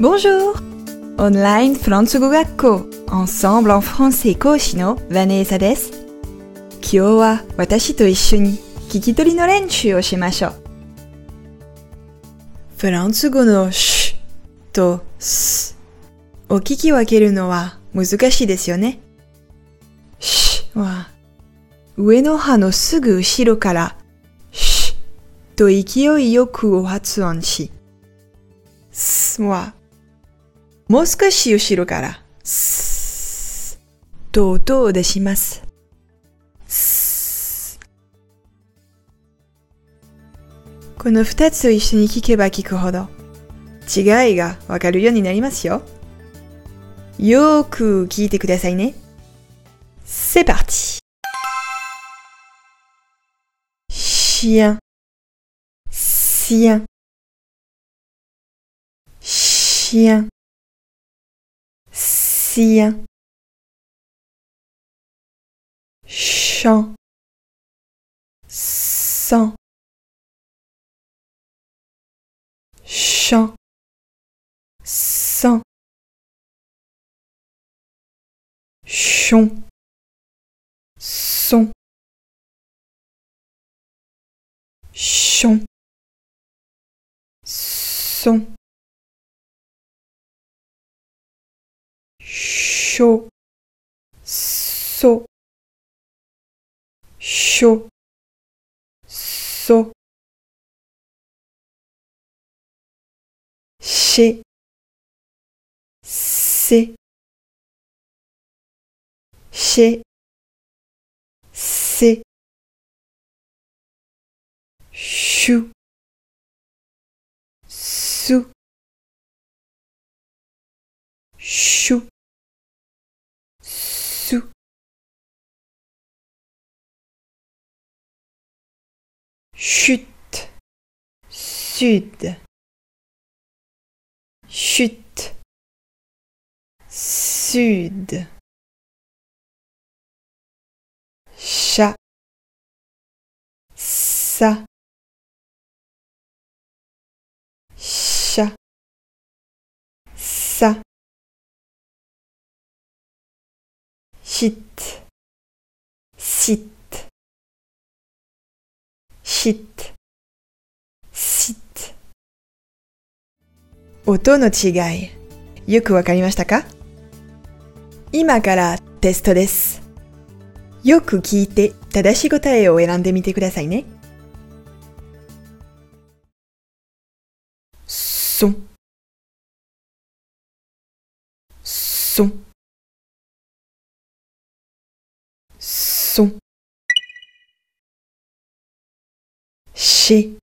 Bonjour! Online フランス語学校 Ensemble en français 講師のヴァネーサです。今日は私と一緒に聞き取りの練習をしましょう。フランス語のシュとスを聞き分けるのは難しいですよね。シュは上の歯のすぐ後ろからシュと勢いよく発音し、スはもう少し後ろからスと音を出します。この二つを一緒に聞けば聞くほど違いがわかるようになりますよ。よーく聞いてくださいね。C'est parti! Chien, sien, chien, chant, sang, chant, sang, chon, son, chon, son, chaud, saut, chaud, saut, chez, c'est, chez, c'est, chou, sous, chou, sous, chute, sud, chute, sud, chit, sit. 音の違い、よくわかりましたか？今からテストです。よく聞いて正しい答えを選んでみてくださいね。son, son, son, chez,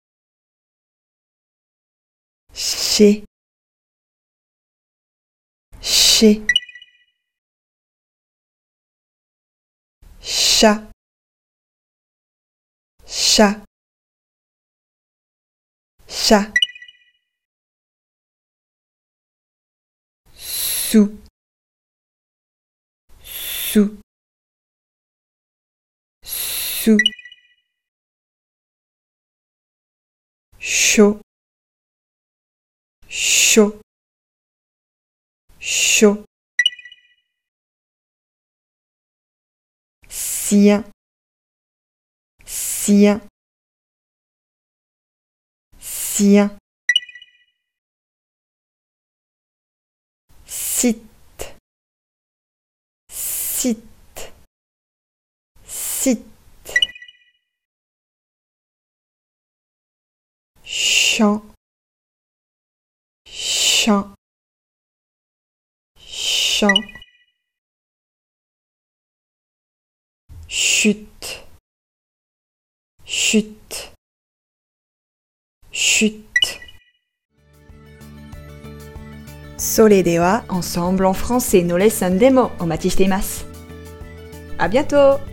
chez, chez, chat, chat, chat. sous, sous, sous, chaud, chaud, chaud, sien, sien, sien. sit, sit, sit, chant, chant, chant, chute, chute, chute. それでは、ensemble en français のレッスンでもお待ちしています。ありがとう